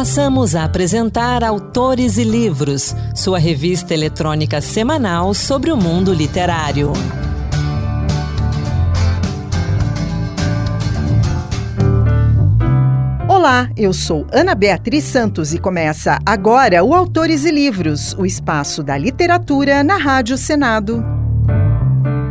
Passamos a apresentar Autores e Livros, sua revista eletrônica semanal sobre o mundo literário. Olá, eu sou Ana Beatriz Santos e começa agora o Autores e Livros, o espaço da literatura na Rádio Senado.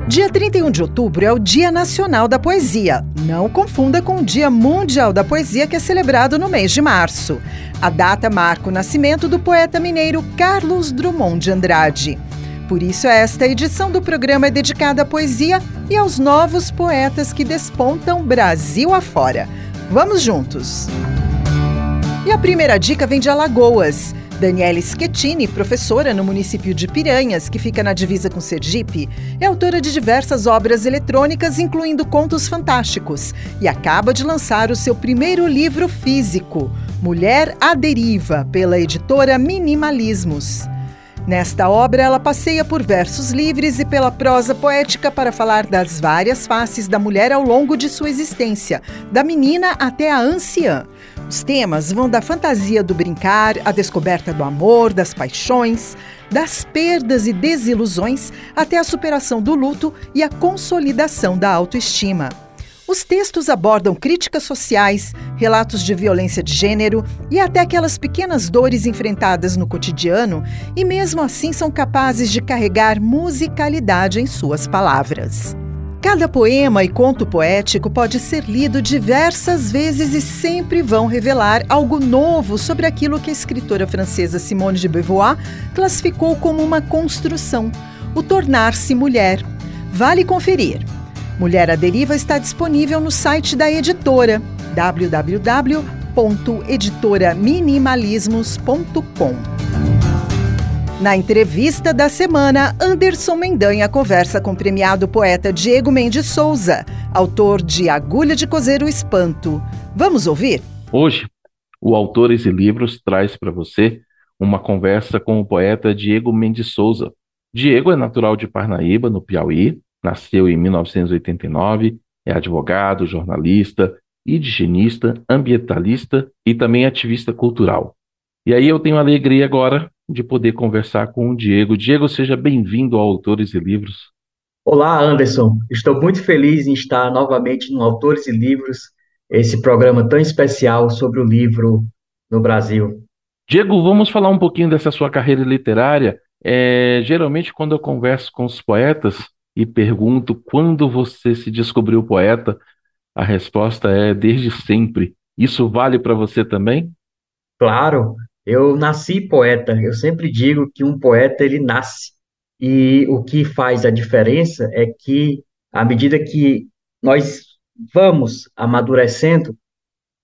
Dia 31 de outubro é o Dia Nacional da Poesia. Não confunda com o Dia Mundial da Poesia, que é celebrado no mês de março. A data marca o nascimento do poeta mineiro Carlos Drummond de Andrade. Por isso, esta edição do programa é dedicada à poesia e aos novos poetas que despontam Brasil afora. Vamos juntos! E a primeira dica vem de Alagoas. Daniela Schettini, professora no município de Piranhas, que fica na divisa com Sergipe, é autora de diversas obras eletrônicas, incluindo contos fantásticos, e acaba de lançar o seu primeiro livro físico, Mulher à Deriva, pela editora Minimalismos. Nesta obra, ela passeia por versos livres e pela prosa poética para falar das várias faces da mulher ao longo de sua existência, da menina até a anciã. Os temas vão da fantasia do brincar, à descoberta do amor, das paixões, das perdas e desilusões, até a superação do luto e a consolidação da autoestima. Os textos abordam críticas sociais, relatos de violência de gênero e até aquelas pequenas dores enfrentadas no cotidiano, e mesmo assim são capazes de carregar musicalidade em suas palavras. Cada poema e conto poético pode ser lido diversas vezes e sempre vão revelar algo novo sobre aquilo que a escritora francesa Simone de Beauvoir classificou como uma construção, o tornar-se mulher. Vale conferir. Mulher à Deriva está disponível no site da editora www.editoraminimalismos.com. Na entrevista da semana, Anderson Mendanha conversa com o premiado poeta Diego Mendes Souza, autor de Agulha de Cozer o Espanto. Vamos ouvir? Hoje, o Autores e Livros traz para você uma conversa com o poeta Diego Mendes Souza. Diego é natural de Parnaíba, no Piauí, Nasceu em 1989, é advogado, jornalista, higienista, ambientalista e também ativista cultural. E aí eu tenho a alegria agora de poder conversar com o Diego. Diego, seja bem-vindo ao Autores e Livros. Olá, Anderson. Estou muito feliz em estar novamente no Autores e Livros, esse programa tão especial sobre o livro no Brasil. Diego, vamos falar um pouquinho dessa sua carreira literária. É, geralmente, quando eu converso com os poetas, e pergunto quando você se descobriu poeta, a resposta é desde sempre. Isso vale para você também? Claro, eu nasci poeta. Eu sempre digo que um poeta ele nasce. E o que faz a diferença é que à medida que nós vamos amadurecendo,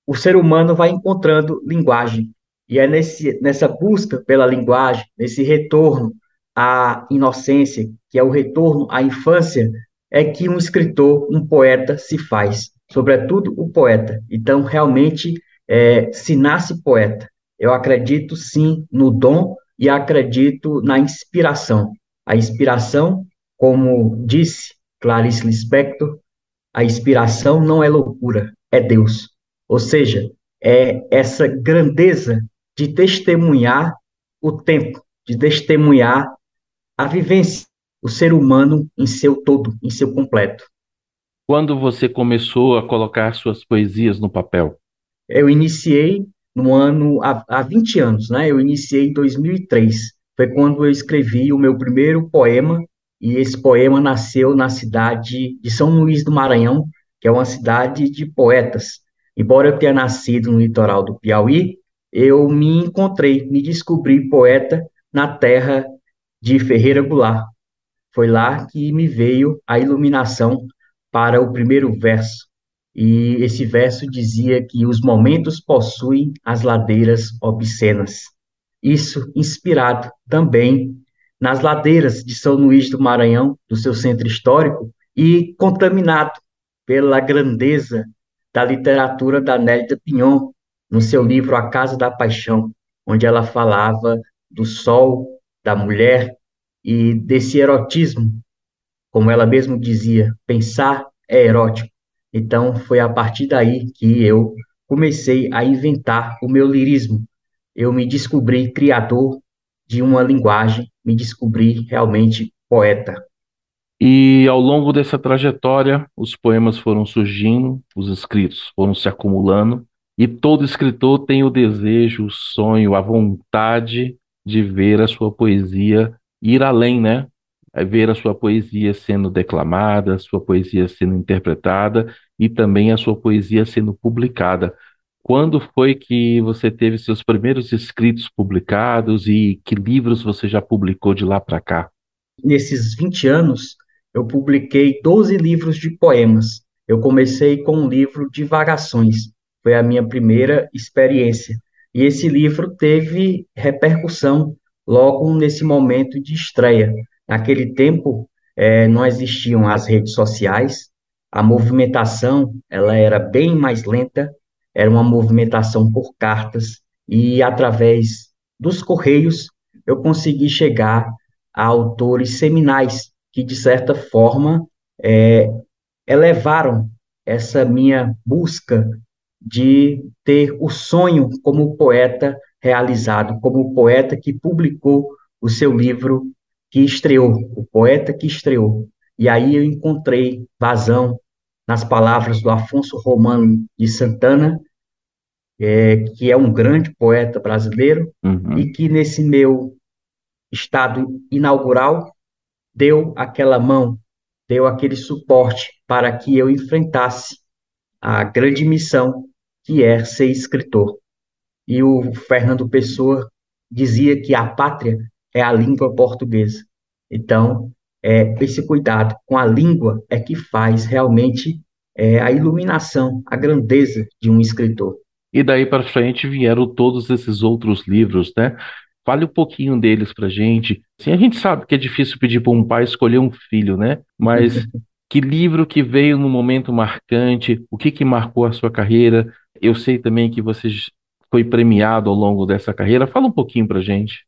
o ser humano vai encontrando linguagem. E é nesse, nessa busca pela linguagem, nesse retorno à inocência, que é o retorno à infância, é que um escritor, um poeta se faz, sobretudo o poeta. Então, realmente, é, se nasce poeta. Eu acredito sim no dom e acredito na inspiração. A inspiração, como disse Clarice Lispector, a inspiração não é loucura, é Deus. Ou seja, é essa grandeza de testemunhar o tempo, de testemunhar a vivência, o ser humano em seu todo, em seu completo. Quando você começou a colocar suas poesias no papel? Eu iniciei no ano, há, há 20 anos, né? Eu iniciei em 2003. Foi quando eu escrevi o meu primeiro poema, e esse poema nasceu na cidade de São Luís do Maranhão, que é uma cidade de poetas. Embora eu tenha nascido no litoral do Piauí, eu me encontrei, me descobri poeta na terra de Ferreira Goulart. Foi lá que me veio a iluminação para o primeiro verso. E esse verso dizia que os momentos possuem as ladeiras obscenas. Isso inspirado também nas ladeiras de São Luís do Maranhão, do seu centro histórico, e contaminado pela grandeza da literatura da Nélida Pinhon, no seu livro A Casa da Paixão, onde ela falava do sol, da mulher e desse erotismo, como ela mesma dizia, pensar é erótico. Então foi a partir daí que eu comecei a inventar o meu lirismo, eu me descobri criador de uma linguagem, me descobri realmente poeta. E ao longo dessa trajetória, os poemas foram surgindo, os escritos foram se acumulando, e todo escritor tem o desejo, o sonho, a vontade de ver a sua poesia ir além, né? É ver a sua poesia sendo declamada, a sua poesia sendo interpretada e também a sua poesia sendo publicada. Quando foi que você teve seus primeiros escritos publicados e que livros você já publicou de lá para cá? Nesses 20 anos, eu publiquei 12 livros de poemas. Eu comecei com um livro Divagações, foi a minha primeira experiência. E esse livro teve repercussão logo nesse momento de estreia. Naquele tempo, é, não existiam as redes sociais, a movimentação ela era bem mais lenta, era uma movimentação por cartas, e através dos correios eu consegui chegar a autores seminais que, de certa forma, é, elevaram essa minha busca de ter o sonho como poeta realizado, como poeta que publicou o seu livro que estreou, o poeta que estreou. E aí eu encontrei vazão nas palavras do Afonso Romano de Santana, é, que é um grande poeta brasileiro, uhum. e que nesse meu estado inaugural deu aquela mão, deu aquele suporte para que eu enfrentasse a grande missão que é ser escritor. E o Fernando Pessoa dizia que a pátria é a língua portuguesa. Então, é, esse cuidado com a língua é que faz realmente é, a iluminação, a grandeza de um escritor. E daí para frente vieram todos esses outros livros, né? Fale um pouquinho deles pra gente. Sim, a gente sabe que é difícil pedir para um pai escolher um filho, né? Mas que livro que veio num momento marcante, o que que marcou a sua carreira? Eu sei também que você foi premiado ao longo dessa carreira. Fala um pouquinho pra gente.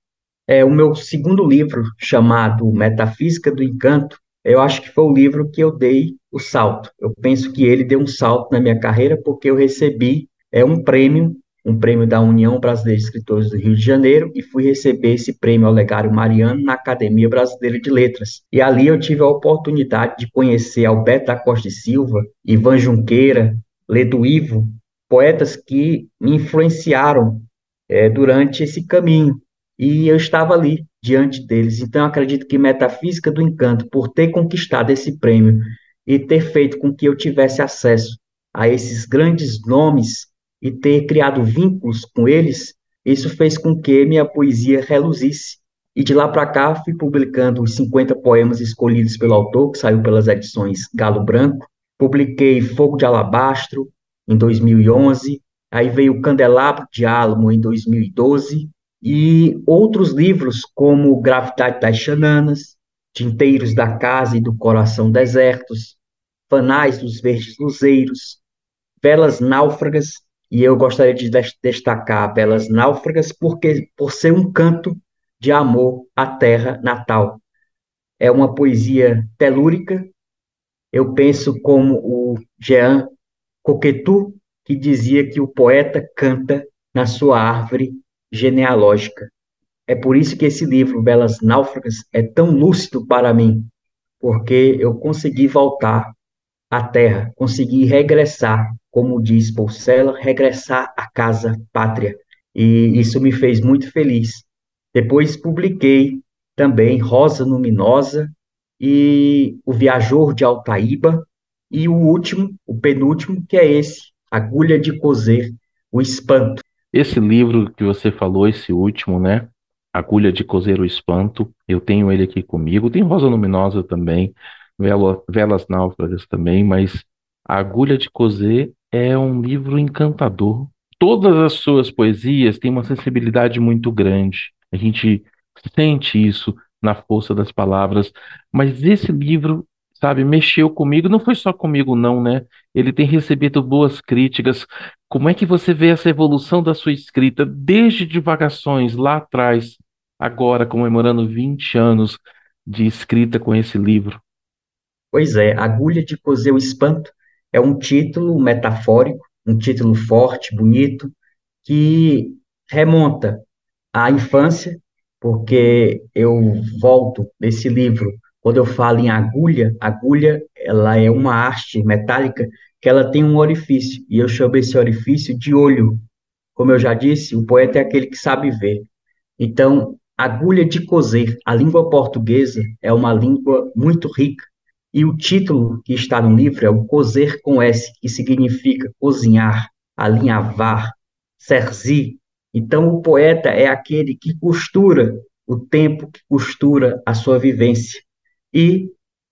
É, o meu segundo livro, chamado Metafísica do Encanto, eu acho que foi o livro que eu dei o salto. Eu penso que ele deu um salto na minha carreira porque eu recebi é, um prêmio um prêmio da União Brasileira de Escritores do Rio de Janeiro e fui receber esse prêmio ao Legário Mariano na Academia Brasileira de Letras. E ali eu tive a oportunidade de conhecer Alberto da Costa e Silva, Ivan Junqueira, Ledo Ivo, poetas que me influenciaram é, durante esse caminho. E eu estava ali, diante deles. Então, acredito que Metafísica do Encanto, por ter conquistado esse prêmio e ter feito com que eu tivesse acesso a esses grandes nomes e ter criado vínculos com eles, isso fez com que minha poesia reluzisse. E de lá para cá fui publicando os 50 poemas escolhidos pelo autor, que saiu pelas edições Galo Branco. Publiquei Fogo de Alabastro em 2011, aí veio Candelabro de Álamo em 2012, e outros livros como Gravidade das Xananas, Tinteiros da Casa e do Coração Desertos, Fanais dos Verdes Luzeiros, Velas Náufragas e eu gostaria de destacar Belas Náufragas porque por ser um canto de amor à terra natal. É uma poesia telúrica. Eu penso como o Jean Coquetou, que dizia que o poeta canta na sua árvore genealógica. É por isso que esse livro, Belas Náufragas, é tão lúcido para mim, porque eu consegui voltar à terra, consegui regressar como diz Porcela, regressar à casa pátria. E isso me fez muito feliz. Depois publiquei também Rosa Luminosa e O Viajor de Altaíba, e o último, o penúltimo, que é esse, Agulha de Cozer, O Espanto. Esse livro que você falou, esse último, né? Agulha de Cozer o Espanto, eu tenho ele aqui comigo. Tem Rosa Luminosa também, Velas Náufragas também, mas Agulha de Cozer é um livro encantador. Todas as suas poesias têm uma sensibilidade muito grande. A gente sente isso na força das palavras. Mas esse livro, sabe, mexeu comigo. Não foi só comigo, não, né? Ele tem recebido boas críticas. Como é que você vê essa evolução da sua escrita desde Divagações, lá atrás, agora comemorando 20 anos de escrita com esse livro? Pois é, Agulha de Cozer o Espanto é um título metafórico, um título forte, bonito, que remonta à infância, porque eu volto nesse livro quando eu falo em agulha, agulha ela é uma haste metálica que ela tem um orifício, e eu chamo esse orifício de olho. Como eu já disse, o poeta é aquele que sabe ver. Então, agulha de cozer, a língua portuguesa é uma língua muito rica, e o título que está no livro é o Cozer com S, que significa cozinhar, alinhavar, cerzir. Então, o poeta é aquele que costura o tempo, que costura a sua vivência. E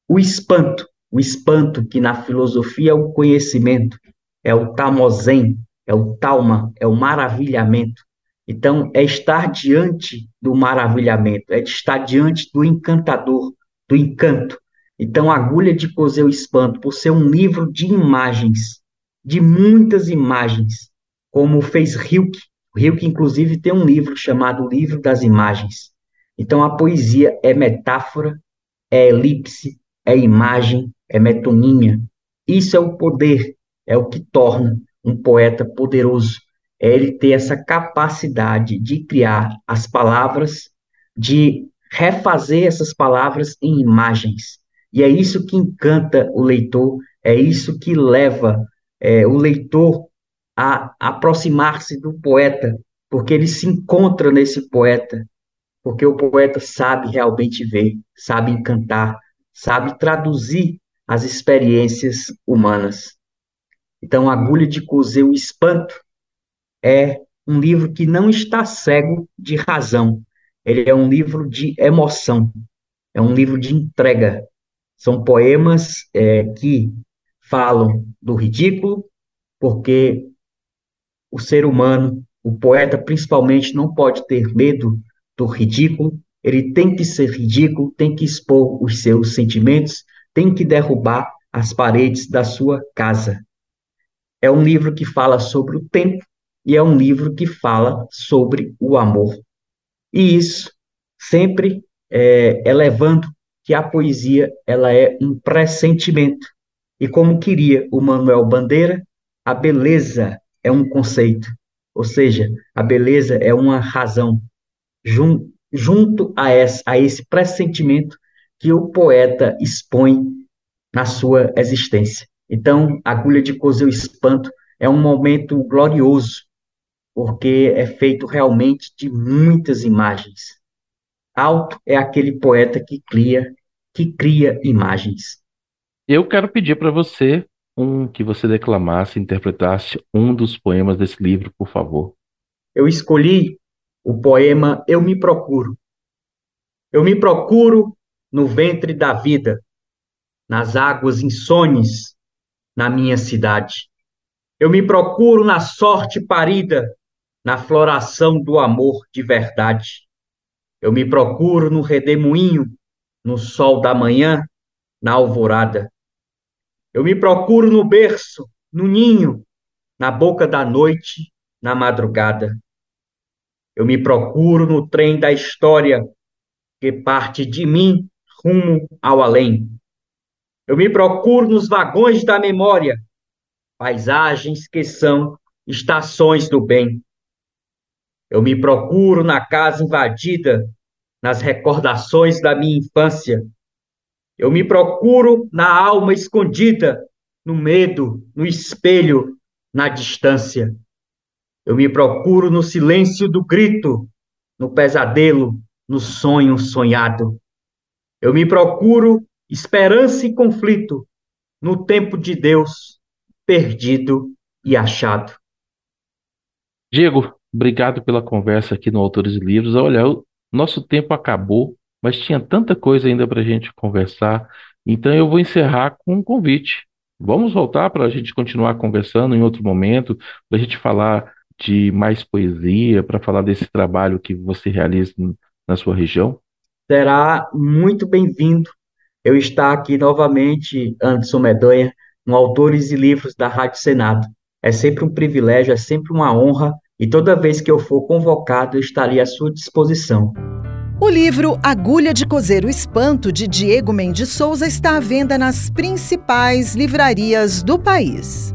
o espanto, o espanto que na filosofia é o conhecimento, é o tamozen, é o talma, é o maravilhamento. Então, é estar diante do maravilhamento, é estar diante do encantador, do encanto. Então, Agulha de Cozer o Espanto, por ser um livro de imagens, de muitas imagens, como fez Hilke. Hilke, inclusive, tem um livro chamado Livro das Imagens. Então, a poesia é metáfora, é elipse, é imagem, é metonímia. Isso é o poder, é o que torna um poeta poderoso. É ele ter essa capacidade de criar as palavras, de refazer essas palavras em imagens. E é isso que encanta o leitor, é isso que leva é, o leitor a aproximar-se do poeta, porque ele se encontra nesse poeta, porque o poeta sabe realmente ver, sabe encantar, sabe traduzir as experiências humanas. Então, Agulha de Cozer o Espanto é um livro que não está cego de razão. Ele é um livro de emoção, é um livro de entrega. São poemas é, que falam do ridículo, porque o ser humano, o poeta principalmente, não pode ter medo do ridículo, ele tem que ser ridículo, tem que expor os seus sentimentos, tem que derrubar as paredes da sua casa. É um livro que fala sobre o tempo e é um livro que fala sobre o amor. E isso sempre é, elevando que a poesia ela é um pressentimento. E como queria o Manuel Bandeira, a beleza é um conceito, ou seja, a beleza é uma razão, jun, junto a, essa, a esse pressentimento que o poeta expõe na sua existência. Então, Agulha de Cozer o Espanto é um momento glorioso, porque é feito realmente de muitas imagens. Alto é aquele poeta que cria, que cria imagens. Eu quero pedir para você um que você declamasse, interpretasse um dos poemas desse livro, por favor. Eu escolhi o poema Eu Me Procuro. Eu me procuro no ventre da vida, nas águas insones, na minha cidade. Eu me procuro na sorte parida, na floração do amor de verdade. Eu me procuro no redemoinho, no sol da manhã, na alvorada. Eu me procuro no berço, no ninho, na boca da noite, na madrugada. Eu me procuro no trem da história que parte de mim rumo ao além. Eu me procuro nos vagões da memória, paisagens que são estações do bem. Eu me procuro na casa invadida, nas recordações da minha infância. Eu me procuro na alma escondida, no medo, no espelho, na distância. Eu me procuro no silêncio do grito, no pesadelo, no sonho sonhado. Eu me procuro esperança e conflito, no tempo de Deus, perdido e achado. Diego, obrigado pela conversa aqui no Autores e Livros. Olha, o nosso tempo acabou, mas tinha tanta coisa ainda para a gente conversar. Então eu vou encerrar com um convite. Vamos voltar para a gente continuar conversando em outro momento, para a gente falar de mais poesia, para falar desse trabalho que você realiza na sua região? Será muito bem-vindo eu estar aqui novamente, Anderson Medonha, no Autores e Livros da Rádio Senado. É sempre um privilégio, é sempre uma honra, e toda vez que eu for convocado, eu estarei à sua disposição. O livro Agulha de Cozer o Espanto, de Diego Mendes Souza, está à venda nas principais livrarias do país.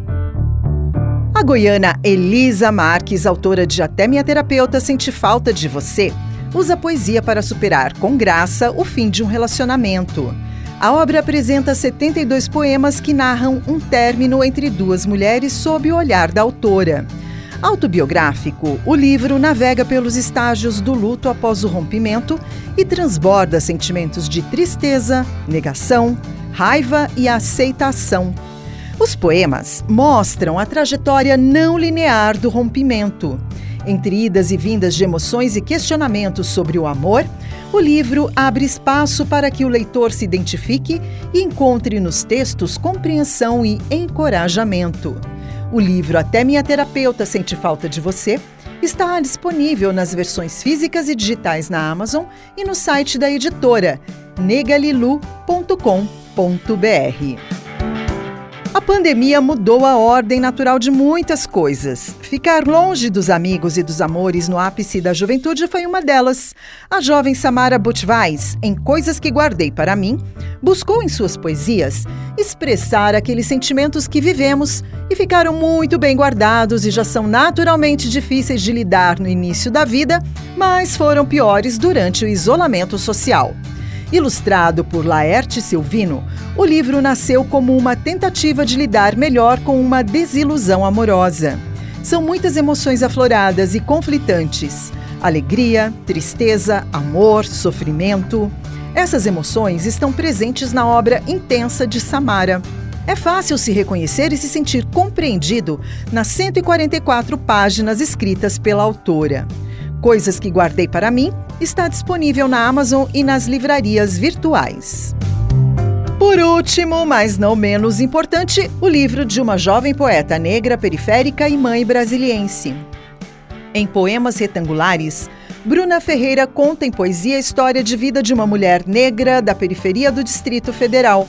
A goiana Elisa Marques, autora de Até Minha Terapeuta Sente Falta de Você, usa poesia para superar com graça o fim de um relacionamento. A obra apresenta 72 poemas que narram um término entre duas mulheres sob o olhar da autora. Autobiográfico, o livro navega pelos estágios do luto após o rompimento e transborda sentimentos de tristeza, negação, raiva e aceitação. Os poemas mostram a trajetória não linear do rompimento. Entre idas e vindas de emoções e questionamentos sobre o amor, o livro abre espaço para que o leitor se identifique e encontre nos textos compreensão e encorajamento. O livro Até Minha Terapeuta Sente Falta de Você está disponível nas versões físicas e digitais na Amazon e no site da editora negalilu.com.br. A pandemia mudou a ordem natural de muitas coisas. Ficar longe dos amigos e dos amores no ápice da juventude foi uma delas. A jovem Samara Butvais, em Coisas que Guardei para Mim, buscou em suas poesias expressar aqueles sentimentos que vivemos e ficaram muito bem guardados e já são naturalmente difíceis de lidar no início da vida, mas foram piores durante o isolamento social. Ilustrado por Laerte Silvino, o livro nasceu como uma tentativa de lidar melhor com uma desilusão amorosa. São muitas emoções afloradas e conflitantes: alegria, tristeza, amor, sofrimento. Essas emoções estão presentes na obra intensa de Samara. É fácil se reconhecer e se sentir compreendido nas 144 páginas escritas pela autora. Coisas que guardei para mim está disponível na Amazon e nas livrarias virtuais. Por último, mas não menos importante, o livro de uma jovem poeta negra periférica e mãe brasiliense. Em poemas retangulares, Bruna Ferreira conta em poesia a história de vida de uma mulher negra da periferia do Distrito Federal.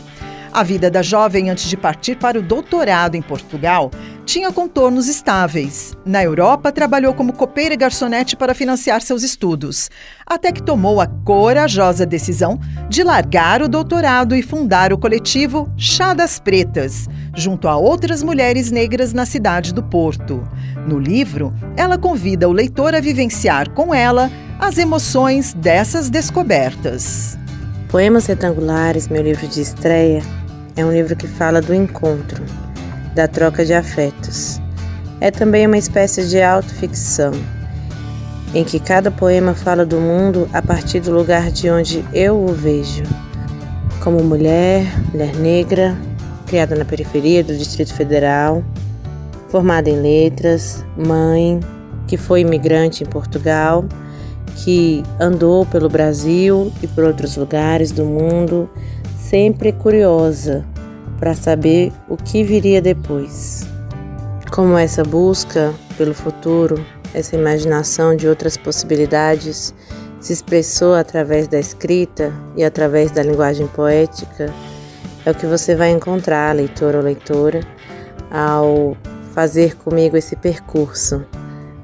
A vida da jovem antes de partir para o doutorado em Portugal tinha contornos estáveis. Na Europa, trabalhou como copeira e garçonete para financiar seus estudos, até que tomou a corajosa decisão de largar o doutorado e fundar o coletivo Chá das Pretas, junto a outras mulheres negras na cidade do Porto. No livro, ela convida o leitor a vivenciar com ela as emoções dessas descobertas. Poemas Retangulares, meu livro de estreia, é um livro que fala do encontro, da troca de afetos. É também uma espécie de autoficção, em que cada poema fala do mundo a partir do lugar de onde eu o vejo. Como mulher, mulher negra, criada na periferia do Distrito Federal, formada em letras, mãe, que foi imigrante em Portugal, que andou pelo Brasil e por outros lugares do mundo sempre curiosa para saber o que viria depois. Como essa busca pelo futuro, essa imaginação de outras possibilidades se expressou através da escrita e através da linguagem poética, é o que você vai encontrar, leitor ou leitora, ao fazer comigo esse percurso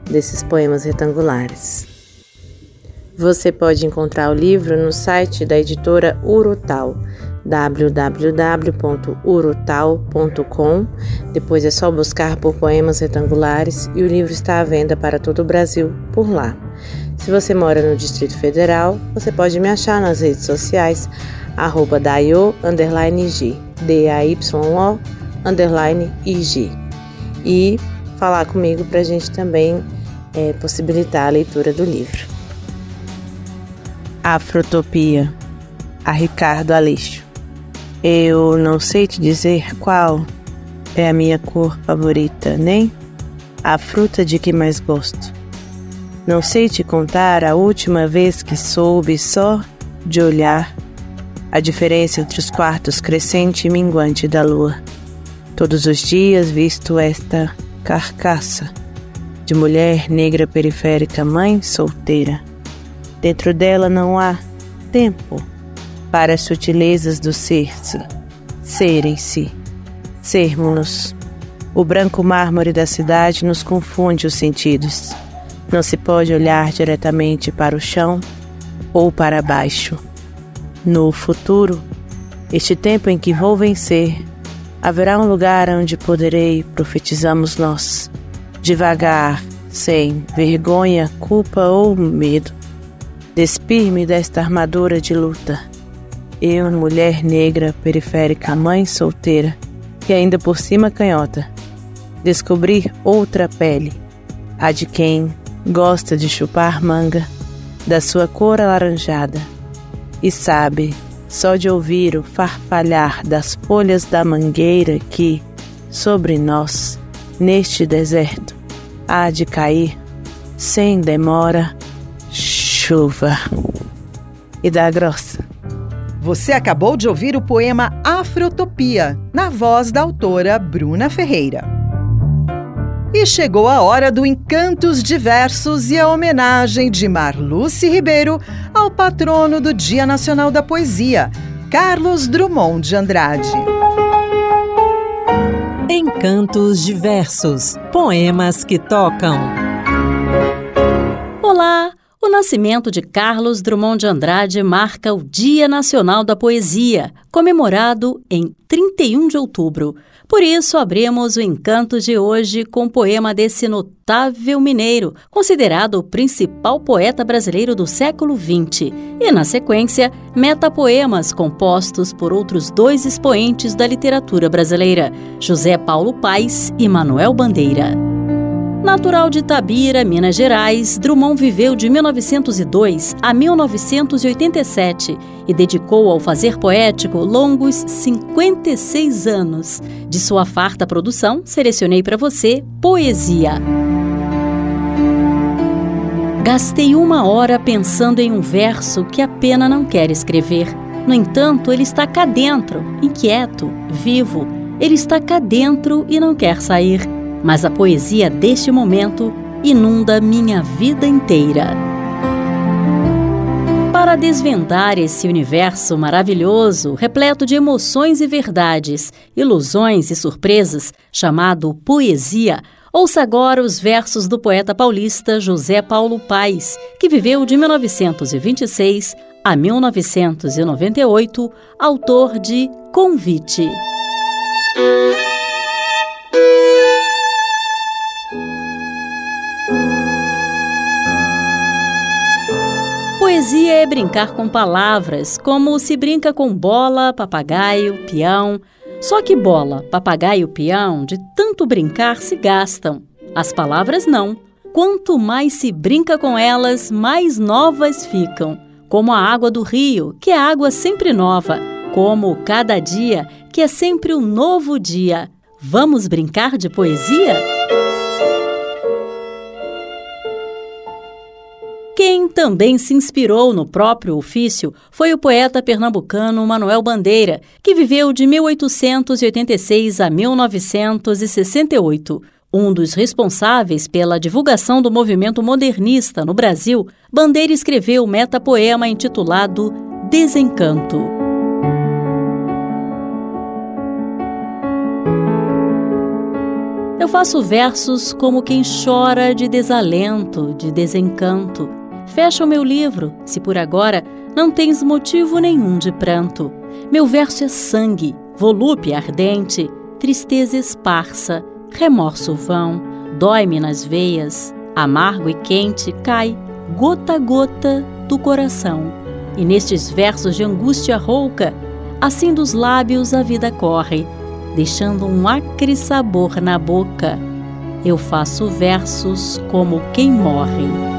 desses poemas retangulares. Você pode encontrar o livro no site da editora Urutal www.urutal.com. Depois é só buscar por poemas retangulares e o livro está à venda para todo o Brasil por lá. Se você mora no Distrito Federal, você pode me achar nas redes sociais arroba D-A-Y-O, underline. E falar comigo para a gente também é, possibilitar a leitura do livro. Afrotopia, a Ricardo Aleixo. Eu não sei te dizer qual é a minha cor favorita, nem a fruta de que mais gosto. Não sei te contar a última vez que soube só de olhar a diferença entre os quartos crescente e minguante da lua. Todos os dias visto esta carcaça de mulher negra periférica, mãe solteira. Dentro dela não há tempo para as sutilezas do ser-se, serem-se, sermos-nos. O branco mármore da cidade nos confunde os sentidos. Não se pode olhar diretamente para o chão ou para baixo. No futuro, este tempo em que vou vencer, Haverá um lugar onde poderei, profetizamos nós, devagar, sem vergonha, culpa ou medo, despir-me desta armadura de luta. Eu, mulher negra, periférica, mãe solteira, que ainda por cima canhota, descobrir outra pele, a de quem gosta de chupar manga, da sua cor alaranjada, e sabe só de ouvir o farfalhar das folhas da mangueira que, sobre nós, neste deserto, há de cair, sem demora, chuva. E da grossa. Você acabou de ouvir o poema Afrotopia, na voz da autora Bruna Ferreira. E chegou a hora do Encantos Diversos e a homenagem de Marluce Ribeiro ao patrono do Dia Nacional da Poesia, Carlos Drummond de Andrade. Encantos Diversos Poemas que tocam. Olá! O nascimento de Carlos Drummond de Andrade marca o Dia Nacional da Poesia, comemorado em 31 de outubro. Por isso, abrimos o encanto de hoje com o poema desse notável mineiro, considerado o principal poeta brasileiro do século XX, e, na sequência, metapoemas compostos por outros dois expoentes da literatura brasileira, José Paulo Paes e Manuel Bandeira. Natural de Tabira, Minas Gerais, Drummond viveu de 1902 a 1987 e dedicou ao fazer poético longos 56 anos. De sua farta produção, selecionei para você Poesia. Gastei uma hora pensando em um verso que a pena não quer escrever. No entanto, ele está cá dentro, inquieto, vivo. Ele está cá dentro e não quer sair mas a poesia deste momento inunda minha vida inteira. Para desvendar esse universo maravilhoso, repleto de emoções e verdades, ilusões e surpresas, chamado poesia, ouça agora os versos do poeta paulista José Paulo Paes, que viveu de 1926 a 1998, autor de Convite. Poesia é brincar com palavras, como se brinca com bola, papagaio, peão. Só que bola, papagaio peão, de tanto brincar, se gastam. As palavras não. Quanto mais se brinca com elas, mais novas ficam. Como a água do rio, que é água sempre nova. Como cada dia, que é sempre um novo dia. Vamos brincar de poesia? Também se inspirou no próprio ofício foi o poeta pernambucano Manuel Bandeira, que viveu de 1886 a 1968. Um dos responsáveis pela divulgação do movimento modernista no Brasil, Bandeira escreveu o metapoema intitulado Desencanto. Eu faço versos como quem chora de desalento, de desencanto Fecha o meu livro, se por agora não tens motivo nenhum de pranto. Meu verso é sangue, volúpia ardente, tristeza esparsa, remorso vão, dói-me nas veias, amargo e quente cai, gota a gota, do coração. E nestes versos de angústia rouca, assim dos lábios a vida corre, deixando um acre sabor na boca. Eu faço versos como quem morre.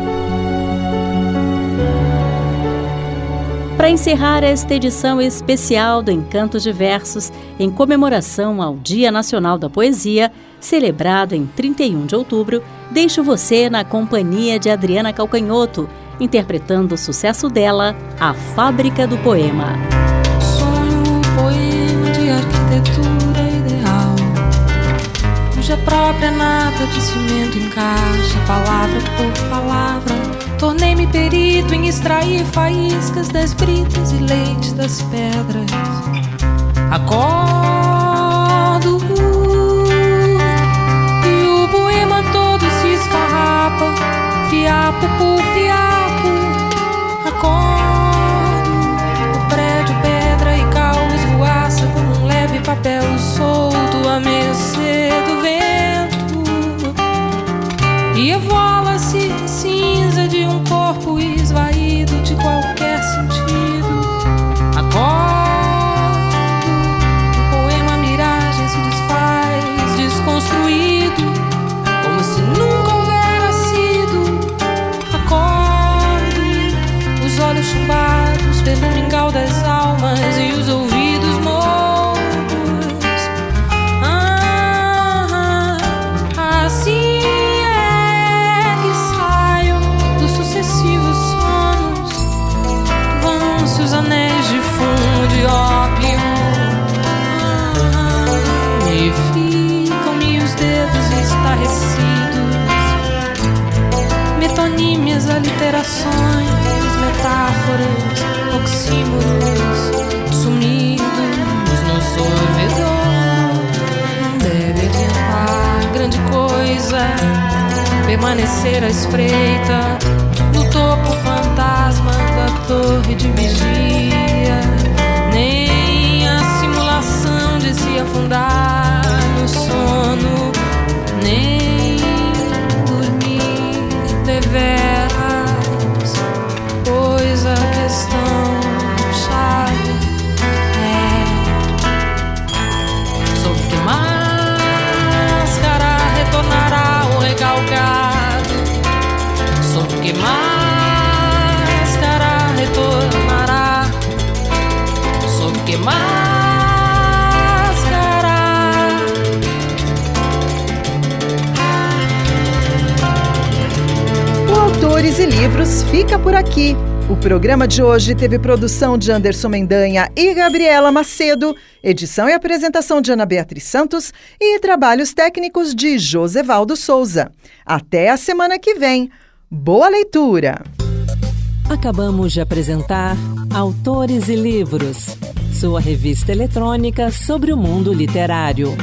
Para encerrar esta edição especial do Encanto de Versos, em comemoração ao Dia Nacional da Poesia, celebrado em 31 de outubro, deixo você na companhia de Adriana Calcanhoto, interpretando o sucesso dela, A Fábrica do Poema. Sonho poema de arquitetura ideal, cuja própria nata de cimento encaixa palavra por palavra Tornei-me perito em extrair faíscas das britas e leite das pedras. Acordo primeira espreita. Fica por aqui. O programa de hoje teve produção de Anderson Mendanha e Gabriela Macedo, edição e apresentação de Ana Beatriz Santos e trabalhos técnicos de Josevaldo Souza. Até a semana que vem. Boa leitura! Acabamos de apresentar Autores e Livros, sua revista eletrônica sobre o mundo literário.